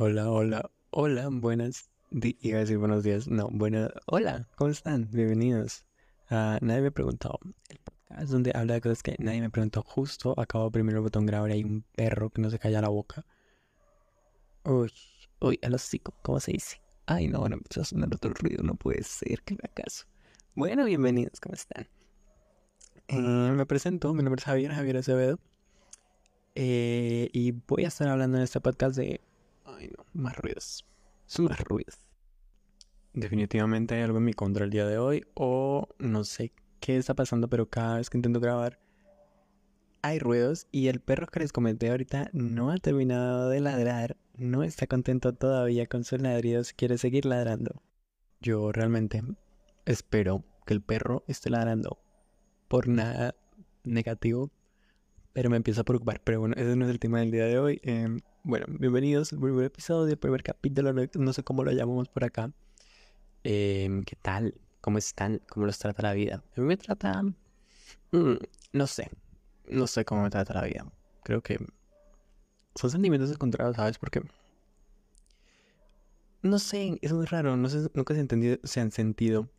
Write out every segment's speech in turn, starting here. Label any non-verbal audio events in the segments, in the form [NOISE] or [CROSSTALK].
Hola, hola, hola, buenas iba a decir buenos días, no, buenas, hola, ¿cómo están? Bienvenidos. nadie me preguntó, el podcast donde habla de cosas que nadie me preguntó, justo acabo oprimir el botón grabar y hay un perro que no se calla la boca. Uy, uy, a los hocico, ¿cómo se dice? Ay, no, bueno, empezó a sonar otro ruido, no puede ser, que me acaso. Bueno, bienvenidos, ¿cómo están? Eh, me presento, mi nombre es Javier, Javier Acevedo. Eh, y voy a estar hablando en este podcast de Ay, no, más ruidos. Más ruidos. Definitivamente hay algo en mi contra el día de hoy. O no sé qué está pasando, pero cada vez que intento grabar hay ruidos. Y el perro que les comenté ahorita no ha terminado de ladrar. No está contento todavía con sus ladridos. Quiere seguir ladrando. Yo realmente espero que el perro esté ladrando por nada negativo. Pero me empieza a preocupar. Pero bueno, ese no es el tema del día de hoy. Eh, bueno, bienvenidos al primer episodio, el primer capítulo, no sé cómo lo llamamos por acá. Em, ¿Qué tal? ¿Cómo están? ¿Cómo los trata la vida? A mí me trata... Mm, no sé. No sé cómo me trata la vida. Creo que son sentimientos encontrados, ¿sabes? Porque... No sé, es muy raro. No sé, nunca se, entendido, se han sentido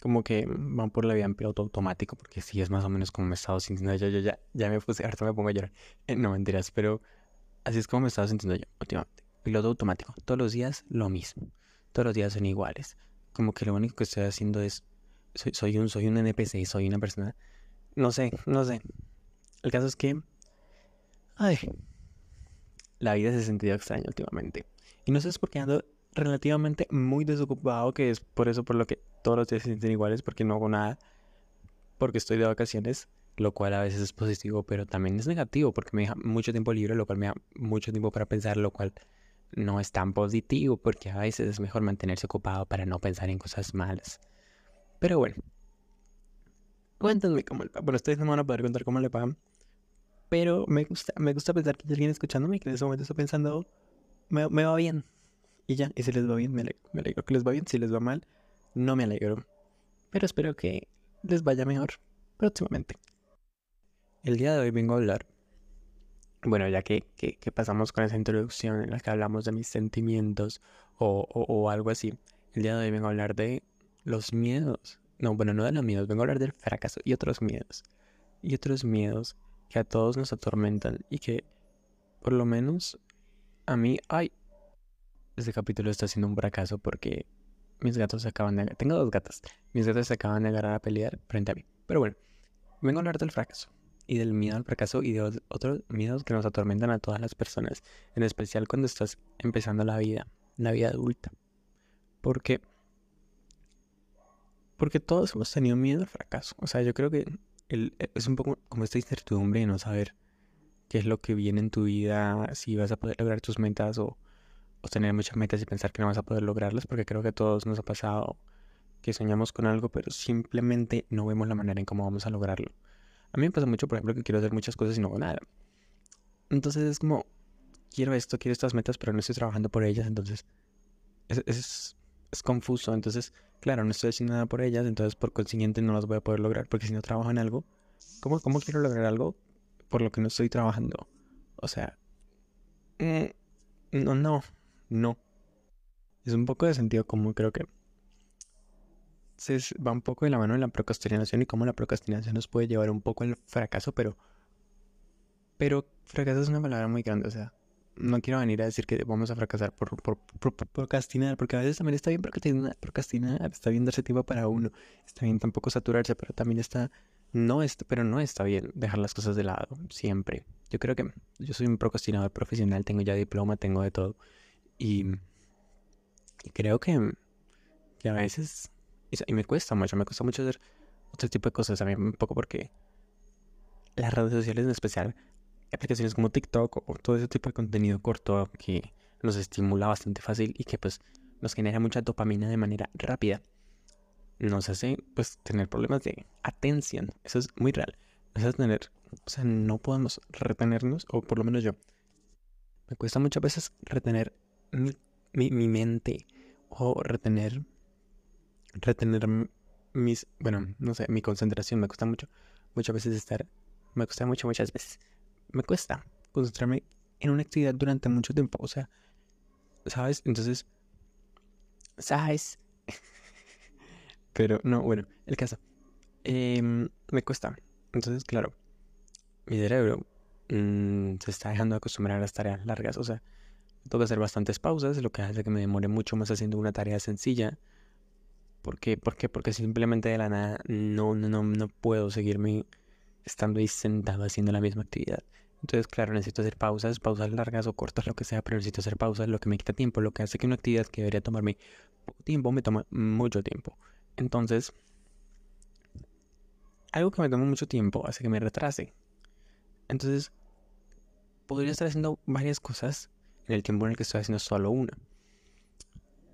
como que van por la vida en piloto automático, porque sí es más o menos como me he estado sintiendo. Ya, ya, ya, ya me puse, ahorita me pongo a llorar. Eh, no mentiras, pero Así es como me estaba sintiendo yo últimamente. Piloto automático. Todos los días lo mismo. Todos los días son iguales. Como que lo único que estoy haciendo es. Soy, un, soy un NPC, soy una persona. No sé, no sé. El caso es que. Ay. La vida se ha sentido extraña últimamente. Y no sé, es porque ando relativamente muy desocupado, que es por eso por lo que todos los días se sienten iguales, porque no hago nada. Porque estoy de vacaciones lo cual a veces es positivo, pero también es negativo porque me deja mucho tiempo libre, lo cual me da mucho tiempo para pensar, lo cual no es tan positivo porque a veces es mejor mantenerse ocupado para no pensar en cosas malas. Pero bueno, cuéntenme cómo le pagan. Bueno, ustedes no me van a poder contar cómo le pagan, pero me gusta, me gusta pensar que hay alguien escuchándome que en ese momento está pensando, me, va bien. Y ya, y si les va bien, me alegro, me alegro que les va bien. Si les va mal, no me alegro. Pero espero que les vaya mejor próximamente. El día de hoy vengo a hablar, bueno, ya que, pasamos con esa introducción en la que hablamos de mis sentimientos o, algo así, el día de hoy vengo a hablar de los miedos. No, bueno, no de los miedos, vengo a hablar del fracaso y otros miedos. Y otros miedos que a todos nos atormentan y que, por lo menos, a mí, ay, este capítulo está siendo un fracaso porque mis gatos se acaban de... Tengo dos gatas. Mis gatos se acaban de agarrar a pelear frente a mí. Pero bueno, vengo a hablar del fracaso y del miedo al fracaso y de otros miedos que nos atormentan a todas las personas, en especial cuando estás empezando la vida, la vida adulta. Porque porque todos hemos tenido miedo al fracaso. O sea, yo creo que es un poco como esta incertidumbre de no saber qué es lo que viene en tu vida, si vas a poder lograr tus metas o, o tener muchas metas y pensar que no vas a poder lograrlas, porque creo que a todos nos ha pasado que soñamos con algo, pero simplemente no vemos la manera en cómo vamos a lograrlo. A mí me pasa mucho, por ejemplo, que quiero hacer muchas cosas y no hago nada. Entonces es como, quiero esto, quiero estas metas, pero no estoy trabajando por ellas, entonces es, es, es, confuso. Entonces, claro, no estoy haciendo nada por ellas, entonces por consiguiente no las voy a poder lograr, porque si no trabajo en algo, ¿cómo, cómo quiero lograr algo por lo que no estoy trabajando? O sea, mm, no, no, no. Es un poco de sentido común, creo que va un poco de la mano en la procrastinación y cómo la procrastinación nos puede llevar un poco al fracaso, pero. Pero fracaso es una palabra muy grande, o sea. No quiero venir a decir que vamos a fracasar por, procrastinar, porque a veces también está bien procrastinar, procrastinar, está bien darse tiempo para uno, está bien tampoco saturarse, pero también está, no está, pero no está bien dejar las cosas de lado, siempre. Yo creo que yo soy un procrastinador profesional, tengo ya diploma, tengo de todo, y, y creo que, que a veces y, me cuesta mucho, me cuesta mucho hacer otro tipo de cosas también, un poco porque las redes sociales en especial, aplicaciones como TikTok o, todo ese tipo de contenido corto que nos estimula bastante fácil y que pues nos genera mucha dopamina de manera rápida, nos hace pues tener problemas de atención. Eso es muy real. Nos hace tener, o sea, no podemos retenernos, o por lo menos yo. Me cuesta muchas veces retener mi mente o retener retener mis, bueno, no sé, mi concentración. Me cuesta mucho, muchas veces estar, me cuesta mucho, muchas veces. Me cuesta concentrarme en una actividad durante mucho tiempo. O sea, ¿sabes? Entonces, ¿sabes? [LAUGHS] Pero no, bueno, el caso. Em, me cuesta. Entonces, claro, mi cerebro mm, se está dejando de acostumbrar a las tareas largas. O sea, tengo que hacer bastantes pausas, lo que hace que me demore mucho más haciendo una tarea sencilla. ¿Por qué? ¿Por qué? Porque simplemente de la nada no, no, no, puedo seguirme estando ahí sentado haciendo la misma actividad. Entonces, claro, necesito hacer pausas, pausas largas o cortas, lo que sea, pero necesito hacer pausas, lo que me quita tiempo, lo que hace que una actividad que debería tomarme poco tiempo me toma mucho tiempo. Entonces, algo que me toma mucho tiempo hace que me retrase. Entonces, podría estar haciendo varias cosas en el tiempo en el que estoy haciendo solo una.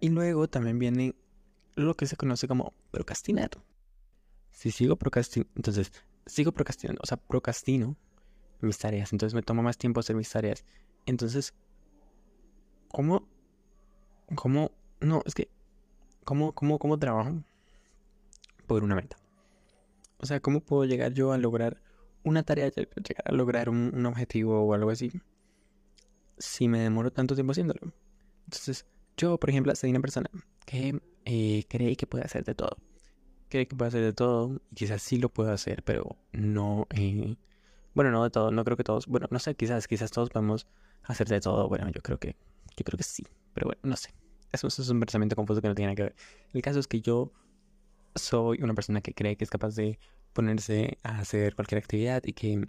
Y luego también viene lo que se conoce como procrastinar. Si sigo procrastinando, entonces sigo procrastinando, o sea, procrastino mis tareas, entonces me toma más tiempo hacer mis tareas. Entonces, ¿cómo? ¿Cómo? No, es que, ¿cómo, cómo, cómo trabajo por una meta? O sea, ¿cómo puedo llegar yo a lograr una tarea, llegar a lograr un, objetivo o algo así, si me demoro tanto tiempo haciéndolo? Entonces, yo, por ejemplo, soy una persona que eh, cree que puede hacer de todo. Cree que puede hacer de todo y quizás sí lo puedo hacer, pero no... Eh, bueno, no de todo, no creo que todos... Bueno, no sé, quizás, quizás todos podemos hacer de todo. Bueno, yo creo que... Yo creo que sí, pero bueno, no sé. Eso, eso es un pensamiento confuso que no tiene nada que ver. El caso es que yo soy una persona que cree que es capaz de ponerse a hacer cualquier actividad y que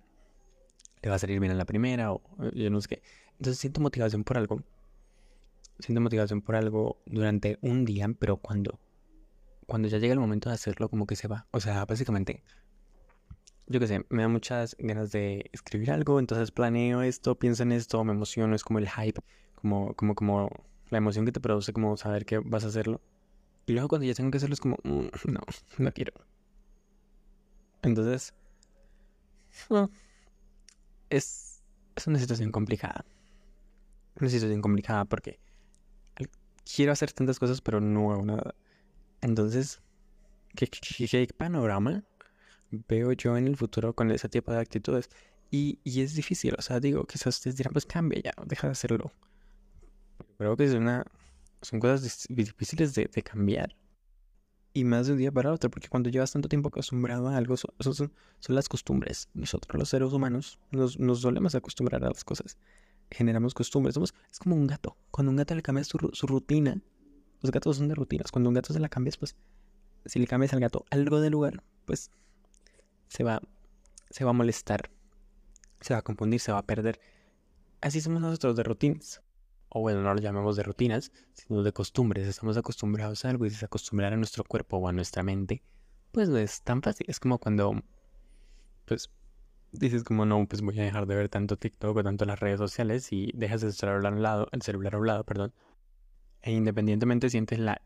le va a salir bien en la primera o yo no sé qué. Entonces siento motivación por algo. Siento motivación por algo durante un día, pero cuando, cuando ya llega el momento de hacerlo, como que se va. O sea, básicamente, yo qué sé, me da muchas ganas de escribir algo, entonces planeo esto, pienso en esto, me emociono, es como el hype, como, como, como la emoción que te produce, como saber que vas a hacerlo. Y luego cuando ya tengo que hacerlo es como, mm, no, no quiero. Entonces, es, es una situación complicada. Una situación complicada porque quiero hacer tantas cosas, pero no hago nada. Entonces, ¿qué, qué, panorama veo yo en el futuro con ese tipo de actitudes? Y, y, es difícil, o sea, digo, quizás ustedes dirán, pues cambia ya, deja de hacerlo. Creo que es una, son cosas difíciles de, cambiar. Y más de un día para otro, porque cuando llevas tanto tiempo acostumbrado a algo, son, son, las costumbres. Nosotros los seres humanos nos, nos, solemos acostumbrar a las cosas. Generamos costumbres. Somos, es como un gato. Cuando un gato le cambias su, rutina, los gatos son de rutinas. Cuando un gato se la cambias, pues, si le cambias al gato algo de lugar, pues, se va, se va a molestar. Se va a confundir, se va a perder. Así somos nosotros de rutinas o bueno, no lo llamemos de rutinas, sino de costumbres. Estamos acostumbrados a algo y acostumbrar a nuestro cuerpo o a nuestra mente, pues no es tan fácil. Es como cuando, pues, dices como no, pues voy a dejar de ver tanto TikTok o tanto las redes sociales y dejas el celular a un lado, el celular a un lado, perdón. E independientemente sientes la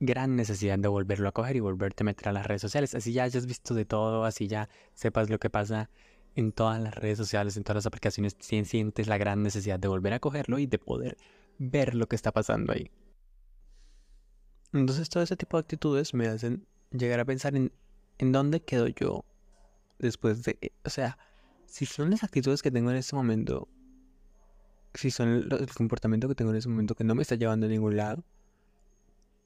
gran necesidad de volverlo a coger y volverte a meter a las redes sociales. Así ya hayas visto de todo, así ya sepas lo que pasa en todas las redes sociales, en todas las aplicaciones, sientes la gran necesidad de volver a cogerlo y de poder ver lo que está pasando ahí. Entonces todo ese tipo de actitudes me hacen llegar a pensar en, en dónde quedo yo después de... O sea, si son las actitudes que tengo en este momento, si son el, el comportamiento que tengo en este momento que no me está llevando a ningún lado,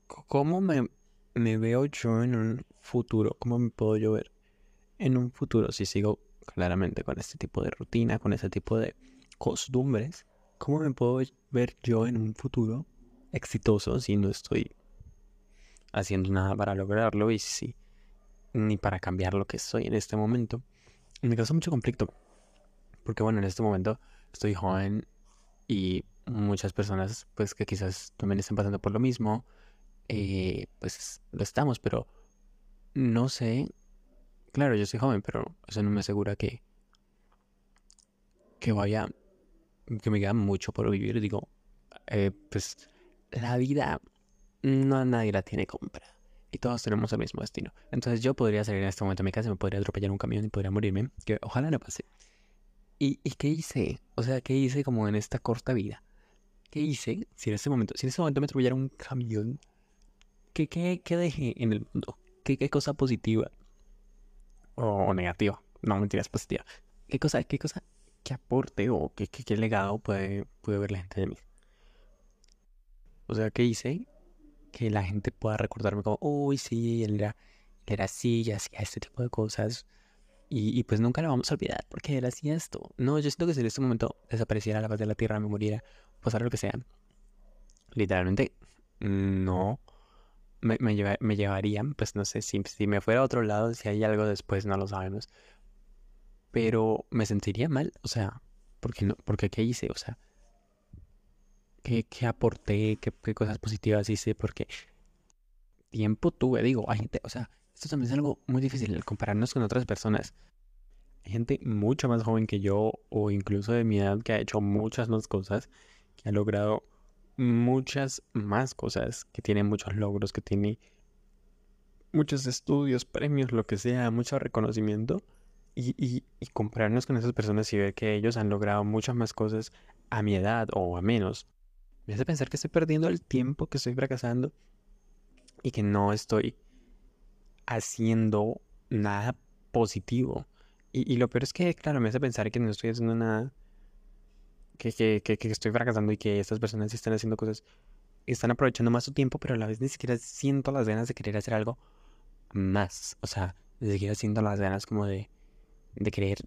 ¿cómo me, me veo yo en un futuro? ¿Cómo me puedo yo ver en un futuro si sigo claramente con este tipo de rutina, con este tipo de costumbres, ¿cómo me puedo ver yo en un futuro exitoso si no estoy haciendo nada para lograrlo y si ni para cambiar lo que soy en este momento? me causa mucho conflicto, porque bueno, en este momento estoy joven y muchas personas pues que quizás también están pasando por lo mismo, eh, pues lo estamos, pero no sé Claro, yo soy joven, pero eso no me asegura que, que vaya, que me queda mucho por vivir. Digo, eh, pues la vida no nadie la tiene compra. Y todos tenemos el mismo destino. Entonces yo podría salir en este momento a mi casa, me podría atropellar un camión y podría morirme. Que ojalá no pase. ¿Y, ¿Y qué hice? O sea, ¿qué hice como en esta corta vida? ¿Qué hice si en este momento, si en este momento me atropellara un camión? ¿Qué, qué, qué dejé en el mundo? ¿Qué, qué cosa positiva o negativa. No, mentiras, positiva. ¿Qué cosa, qué cosa, qué aporte o qué, qué, legado puede, puede ver la gente de mí? O sea, ¿qué hice? Que la gente pueda recordarme como, uy, sí, él era, él era así y hacía este tipo de cosas. Y, pues nunca lo vamos a olvidar porque él hacía esto. No, yo siento que si en este momento desapareciera la paz de la tierra, me muriera, pasara lo que sea, literalmente no me, me, me llevarían, pues no sé, si, si me fuera a otro lado, si hay algo después, no lo sabemos. Pero me sentiría mal, o sea, porque no, porque qué hice, o sea, qué, qué aporté, qué, qué cosas positivas hice, porque tiempo tuve, digo, hay gente, o sea, esto también es algo muy difícil, compararnos con otras personas. Hay gente mucho más joven que yo, o incluso de mi edad, que ha hecho muchas más cosas, que ha logrado muchas más cosas, que tiene muchos logros, que tiene muchos estudios, premios, lo que sea, mucho reconocimiento. Y, y, y, compararnos con esas personas y ver que ellos han logrado muchas más cosas a mi edad o a menos, me hace pensar que estoy perdiendo el tiempo, que estoy fracasando y que no estoy haciendo nada positivo. Y, lo peor es que, claro, me hace pensar que no estoy haciendo nada que, que, que, estoy fracasando y que estas personas están haciendo cosas, están aprovechando más su tiempo, pero a la vez ni siquiera siento las ganas de querer hacer algo más. O sea, ni siquiera siento las ganas como de, de querer,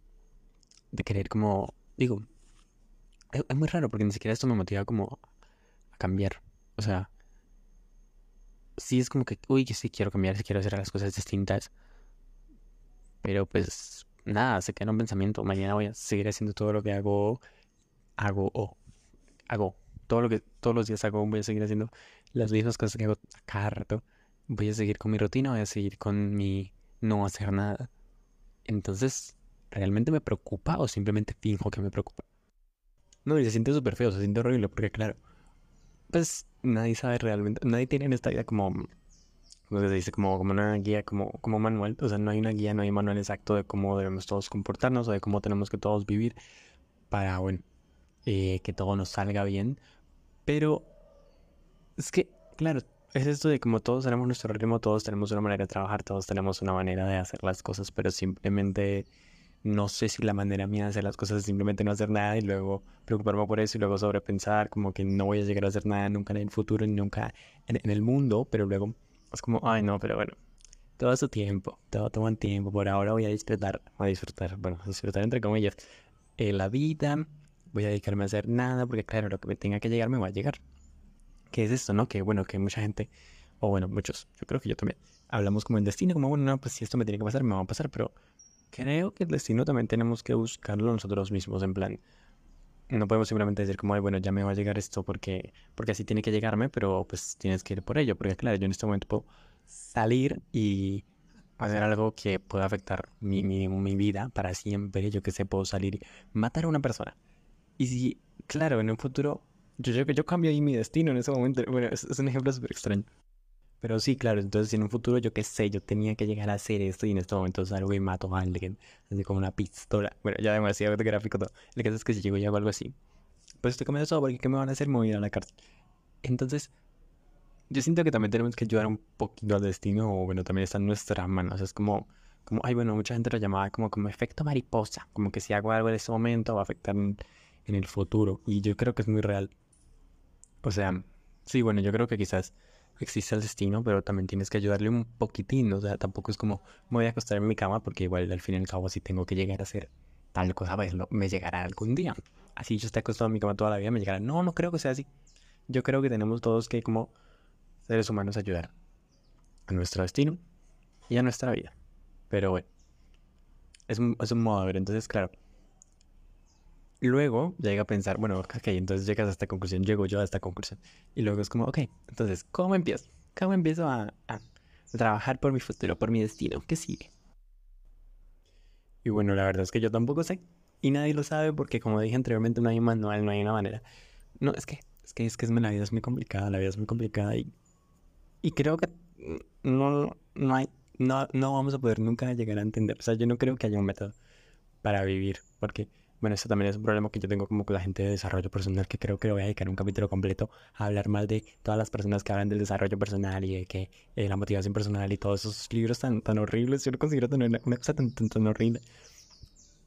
de querer como, digo, es, es muy raro porque ni siquiera esto me motiva como cambiar. O sea, sí es como que, uy, que sí quiero cambiar, sí quiero hacer las cosas distintas. Pero pues nada, se queda un pensamiento. Mañana voy a seguir haciendo todo lo que hago hago o hago todo lo que todos los días hago, voy a seguir haciendo las mismas cosas que hago cada rato. Voy a seguir con mi rutina, voy a seguir con mi no hacer nada. Entonces, ¿realmente me preocupa o simplemente finjo que me preocupa? No, y se siente súper feo, se siente horrible, porque claro, pues nadie sabe realmente, nadie tiene en esta vida como, como se dice, como, una guía, como, como manual, o sea, no hay una guía, no hay manual exacto de cómo debemos todos comportarnos o de cómo tenemos que todos vivir para, bueno, eh, que todo nos salga bien. Pero es que, claro, es esto de como todos tenemos nuestro ritmo, todos tenemos una manera de trabajar, todos tenemos una manera de hacer las cosas, pero simplemente no sé si la manera mía de hacer las cosas es simplemente no hacer nada y luego preocuparme por eso y luego sobrepensar como que no voy a llegar a hacer nada nunca en el futuro ni nunca en, en el mundo, pero luego es como, ay no, pero bueno, todo su tiempo, todo toma tiempo, por ahora voy a disfrutar, a disfrutar, bueno, disfrutar entre comillas, eh, la vida, voy a dedicarme a hacer nada porque claro, lo que me tenga que llegar me va a llegar. ¿Qué es esto, no? Que bueno, que mucha gente, o bueno, muchos, yo creo que yo también, hablamos como el destino, como bueno, no, pues si esto me tiene que pasar, me va a pasar, pero creo que el destino también tenemos que buscarlo nosotros mismos, en plan, no podemos simplemente decir como, bueno, ya me va a llegar esto porque, porque así tiene que llegarme, pero pues tienes que ir por ello, porque claro, yo en este momento puedo salir y hacer algo que pueda afectar mi, mi, mi vida para siempre, yo que sé, puedo salir y matar a una persona y si, claro, en un futuro, yo que yo cambio ahí mi destino en ese momento. Bueno, es, un ejemplo súper extraño. Pero sí, claro, entonces en un futuro yo qué sé, yo tenía que llegar a hacer esto y en este momento salgo y mato a alguien, así como una pistola. Bueno, ya demasiado gráfico todo. El caso es que si llego y hago algo así, pues estoy cambiando todo porque ¿qué me van a hacer? Voy a la cárcel. Entonces, yo siento que también tenemos que ayudar un poquito al destino, o bueno, también está en nuestras manos. Es como, como, ay, bueno, mucha gente lo llamaba como, como efecto mariposa, como que si hago algo en este momento va a afectar en el futuro. Y yo creo que es muy real. O sea, sí, bueno, yo creo que quizás existe el destino, pero también tienes que ayudarle un poquitín. O sea, tampoco es como me voy a acostar en mi cama porque igual al fin y al cabo si tengo que llegar a hacer tal cosa, pues me llegará algún día. Así yo esté acostado en mi cama toda la vida, me llegará. No, no creo que sea así. Yo creo que tenemos todos que como seres humanos ayudar a nuestro destino y a nuestra vida. Pero bueno, es un, es un modo de ver. Entonces, claro, luego llega a pensar, bueno, ok, entonces llegas a esta conclusión, llego yo a esta conclusión. Y luego es como, ok, entonces, ¿cómo empiezo? ¿Cómo empiezo a, trabajar por mi futuro, por mi destino? ¿Qué sigue? Y bueno, la verdad es que yo tampoco sé. Y nadie lo sabe porque, como dije anteriormente, no hay un manual, no hay una manera. No, es que, es que, es que la vida es muy complicada, la vida es muy complicada y, y creo que no, no hay, no, no vamos a poder nunca llegar a entender. O sea, yo no creo que haya un método para vivir, porque bueno, eso también es un problema que yo tengo como con la gente de desarrollo personal, que creo que voy a dedicar un capítulo completo a hablar mal de todas las personas que hablan del desarrollo personal y de que eh, la motivación personal y todos esos libros tan, tan horribles. Yo lo considero una, cosa tan, tan, horrible.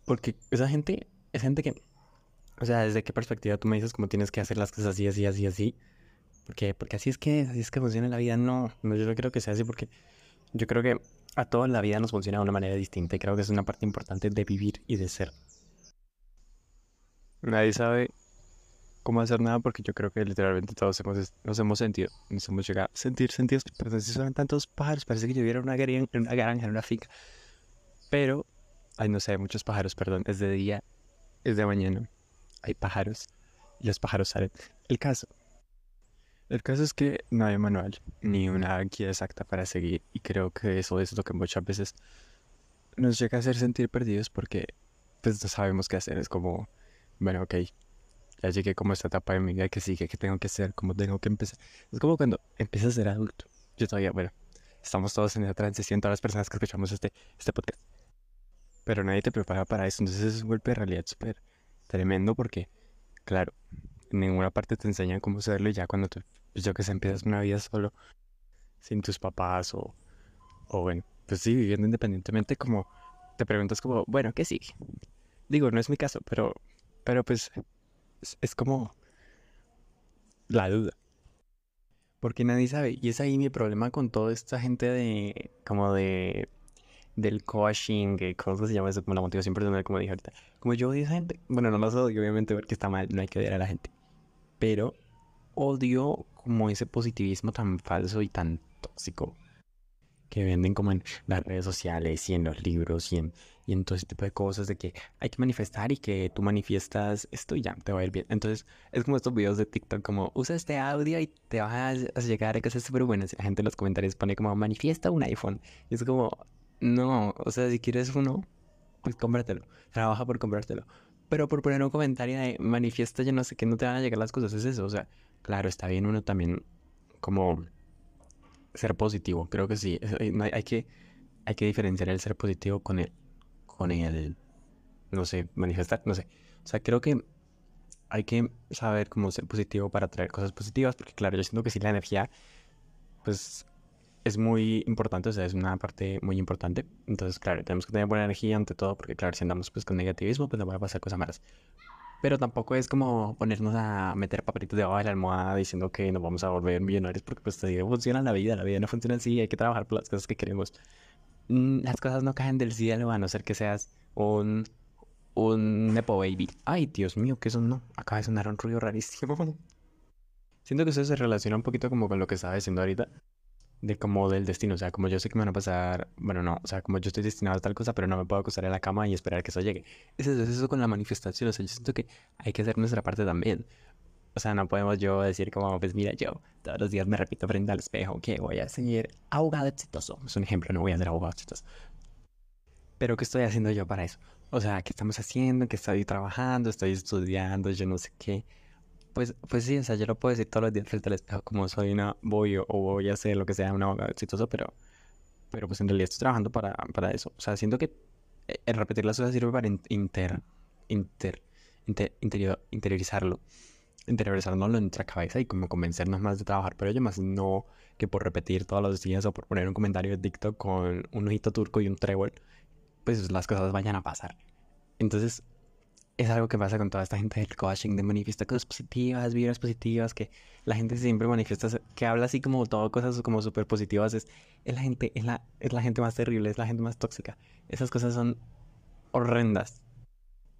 Porque esa gente, es gente que, o sea, desde qué perspectiva tú me dices cómo tienes que hacer las cosas así, así, así, así, Porque, porque así es que así es que funciona la vida. No, no, yo no creo que sea así porque yo creo que a toda la vida nos funciona de una manera distinta y creo que es una parte importante de vivir y de ser. Nadie sabe cómo hacer nada porque yo creo que literalmente todos hemos, nos hemos sentido, nos hemos llegado a sentir sentidos, pero si son tantos pájaros, parece que yo viera una granja, una granja, en una finca. Pero, ay, no sé, muchos pájaros, perdón, es de día, es de mañana, hay pájaros y los pájaros salen. El caso, el caso es que no hay manual ni una guía exacta para seguir y creo que eso es lo que muchas veces nos llega a hacer sentir perdidos porque pues no sabemos qué hacer, es como, bueno, ok, ya llegué como a esta etapa de mi vida que sigue, que tengo que hacer, cómo tengo que empezar. Es como cuando empiezas a ser adulto. Yo todavía, bueno, estamos todos en esa transición, todas las personas que escuchamos este, este podcast. Pero nadie te prepara para eso, entonces es un golpe de realidad súper tremendo porque, claro, ninguna parte te enseñan cómo hacerlo y ya cuando tú, pues yo que sé, empiezas una vida solo, sin tus papás o, o bueno, pues sí, viviendo independientemente, como te preguntas como, bueno, ¿qué sigue? Digo, no es mi caso, pero, pero pues es, como la duda. Porque nadie sabe. Y es ahí mi problema con toda esta gente de, como de, del coaching, ¿cómo se llama eso? Como la motivación personal, como dije ahorita. Como yo odio a esa gente. Bueno, no lo odio, obviamente, porque está mal, no hay que odiar a la gente. Pero odio como ese positivismo tan falso y tan tóxico que venden como en las redes sociales y en los libros y en, y en todo ese tipo de cosas de que hay que manifestar y que tú manifiestas esto y ya te va a ir bien. Entonces es como estos videos de TikTok como usa este audio y te vas a, llegar a cosas súper buenas. Y la gente en los comentarios pone como manifiesta un iPhone. Y es como, no, o sea, si quieres uno, pues cómpratelo. Trabaja por comprártelo. Pero por poner un comentario de manifiesta, yo no sé que no te van a llegar las cosas, es eso. O sea, claro, está bien uno también como ser positivo, creo que sí. Hay, que, hay que diferenciar el ser positivo con el, con el, no sé, manifestar, no sé. O sea, creo que hay que saber cómo ser positivo para traer cosas positivas, porque claro, yo siento que sí la energía, pues es muy importante, o sea, es una parte muy importante. Entonces, claro, tenemos que tener buena energía ante todo, porque claro, si andamos pues con negativismo, pues nos van a pasar cosas malas. Pero tampoco es como ponernos a meter papelitos debajo de la almohada diciendo que nos vamos a volver millonarios porque pues te digo, funciona la vida, la vida no funciona así, hay que trabajar por las cosas que queremos. Mm, las cosas no caen del cielo a no ser que seas un, un Nepo Baby. Ay, Dios mío, que eso no. Acaba de sonar un ruido rarísimo. [LAUGHS] Siento que eso se relaciona un poquito como con lo que estaba diciendo ahorita de como del destino, o sea, como yo sé que me van a pasar, bueno, no, o sea, como yo estoy destinado a tal cosa, pero no me puedo acostar en la cama y esperar que eso llegue. Es eso, es eso con la manifestación, o sea, yo siento que hay que hacer nuestra parte también. O sea, no podemos yo decir como, pues mira, yo todos los días me repito frente al espejo que voy a ser abogado exitoso. Es un ejemplo, no voy a ser abogado exitoso. Pero ¿qué estoy haciendo yo para eso? O sea, ¿qué estamos haciendo? ¿Qué estoy trabajando? ¿Estoy estudiando? Yo no sé qué. Pues, pues sí, o sea, yo lo puedo decir todos los días frente al espejo como soy una, voy o, voy a hacer lo que sea un abogado exitoso, pero, pero pues en realidad estoy trabajando para, para eso. O sea, siento que eh, el repetir las cosas sirve para inter, inter, interior, interiorizarlo, interiorizarlo en nuestra cabeza y como convencernos más de trabajar por ello, más no que por repetir todos los días o por poner un comentario de TikTok con un ojito turco y un trébol, pues las cosas vayan a pasar. Entonces, es algo que pasa con toda esta gente del coaching, de manifiesta cosas positivas, vibras positivas, que la gente siempre manifiesta, que habla así como todo cosas como súper positivas, es, la gente, es la, es la gente más terrible, es la gente más tóxica. Esas cosas son horrendas.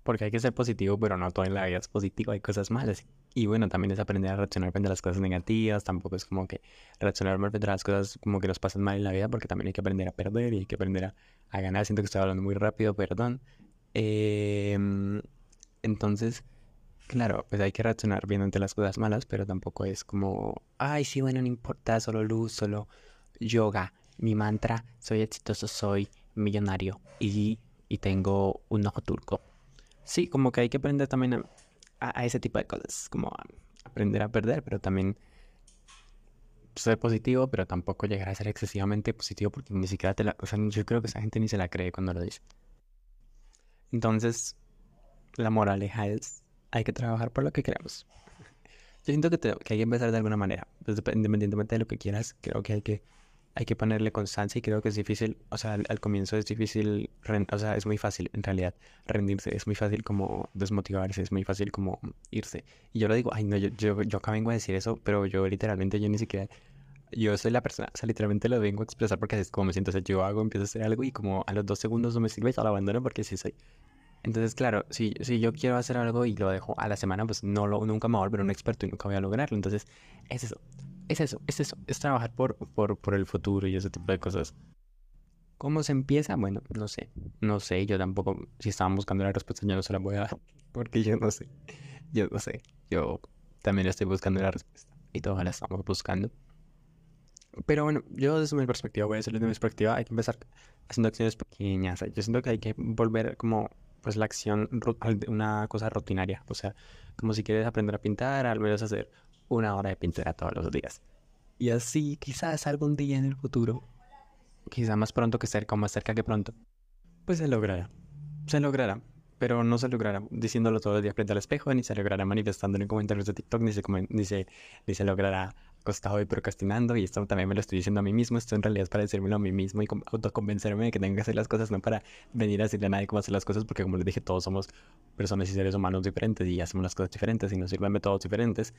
Porque hay que ser positivo, pero no todo en la vida es positivo, hay cosas malas. Y bueno, también es aprender a reaccionar frente a las cosas negativas, tampoco es como que reaccionar mal frente a las cosas como que nos pasan mal en la vida, porque también hay que aprender a perder y hay que aprender a, a ganar. Siento que estoy hablando muy rápido, perdón. Eh, entonces, claro, pues hay que reaccionar bien ante las cosas malas, pero tampoco es como, ay, sí, bueno, no importa, solo luz, solo yoga. Mi mantra, soy exitoso, soy millonario y, y tengo un ojo turco. Sí, como que hay que aprender también a, ese tipo de cosas, como aprender a perder, pero también ser positivo, pero tampoco llegar a ser excesivamente positivo porque ni siquiera te la... O sea, yo creo que esa gente ni se la cree cuando lo dice. Entonces, la moraleja es, hay que trabajar por lo que queremos. Yo siento que, que hay que empezar de alguna manera, pues, independientemente de lo que quieras, creo que hay que hay que ponerle constancia y creo que es difícil, o sea, al, comienzo es difícil, o sea, es muy fácil en realidad rendirse, es muy fácil como desmotivarse, es muy fácil como irse. Y yo lo digo, ay no, yo, yo, yo acá vengo a decir eso, pero yo literalmente, yo ni siquiera, yo soy la persona, o sea, literalmente lo vengo a expresar porque es como me siento, o sea, yo hago, empiezo a hacer algo y como a los dos segundos no me sirve, ya lo abandono porque sí soy. Entonces, claro, si, si yo quiero hacer algo y lo dejo a la semana, pues no lo, nunca me voy a volver un experto y nunca voy a lograrlo. Entonces, es eso es eso, es eso, es trabajar por, por, por el futuro y ese tipo de cosas. ¿Cómo se empieza? Bueno, no sé, no sé, yo tampoco, si estaban buscando la respuesta, yo no se la voy a dar, [LAUGHS] porque yo no sé, yo no sé, yo también estoy buscando la respuesta y todos la estamos buscando. Pero bueno, yo desde mi perspectiva, voy a decirlo desde mi perspectiva, hay que empezar haciendo acciones pequeñas. Yo siento que hay que volver como pues la acción una cosa rutinaria, o sea, como si quieres aprender a pintar, al menos hacer una hora de pintura todos los días. Y así, quizás algún día en el futuro, quizá más pronto que cerca o más cerca que pronto, pues se logrará. Se logrará. Pero no se logrará diciéndolo todos los días frente al espejo, ni se logrará manifestando en comentarios de TikTok, ni se, ni se, ni se logrará acostado y procrastinando. Y esto también me lo estoy diciendo a mí mismo. Esto en realidad es para decírmelo a mí mismo y autoconvencerme de que tengo que hacer las cosas, no para venir a decirle a nadie cómo hacer las cosas, porque como les dije, todos somos personas y seres humanos diferentes y hacemos las cosas diferentes y nos sirven métodos diferentes.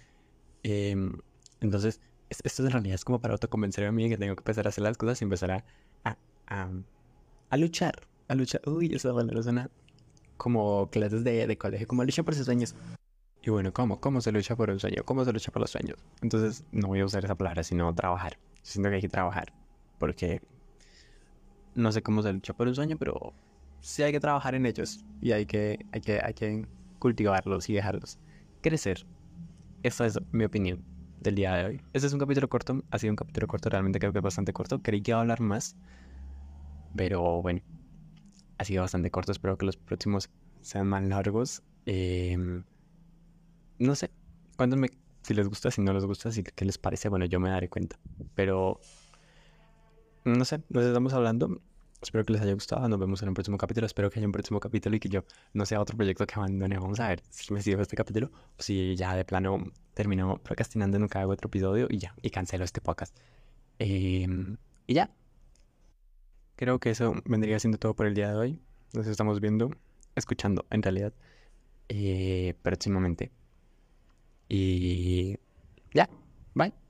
Em, entonces, esto en realidad es como para autoconvencerme a mí que tengo que empezar a hacer las cosas y empezar a, a, a, luchar. A luchar. Uy, esa palabra suena como clases de, de colegio, como lucha por sus sueños. Y bueno, ¿cómo? ¿Cómo se lucha por un sueño? ¿Cómo se lucha por los sueños? Entonces, no voy a usar esa palabra, sino trabajar. Siento que hay que trabajar. Porque no sé cómo se lucha por un sueño, pero sí hay que trabajar en ellos. Y hay que, hay que, hay que cultivarlos y dejarlos crecer. Esa es mi opinión del día de hoy. Este es un capítulo corto, ha sido un capítulo corto, realmente creo que es bastante corto. Creí que iba a hablar más, pero bueno, ha sido bastante corto. Espero que los próximos sean más largos. Em, no sé, cuéntenme si les gusta, si no les gusta, si qué les parece. Bueno, yo me daré cuenta. Pero no sé, nos estamos hablando. Espero que les haya gustado. Nos vemos en un próximo capítulo. Espero que haya un próximo capítulo y que yo no sea otro proyecto que abandone. Vamos a ver si me sigo este capítulo o si ya de plano termino procrastinando, nunca hago otro episodio y ya, y cancelo este podcast. Em, y ya. Creo que eso vendría siendo todo por el día de hoy. Nos estamos viendo, escuchando en realidad, eh, próximamente. Y ya, bye.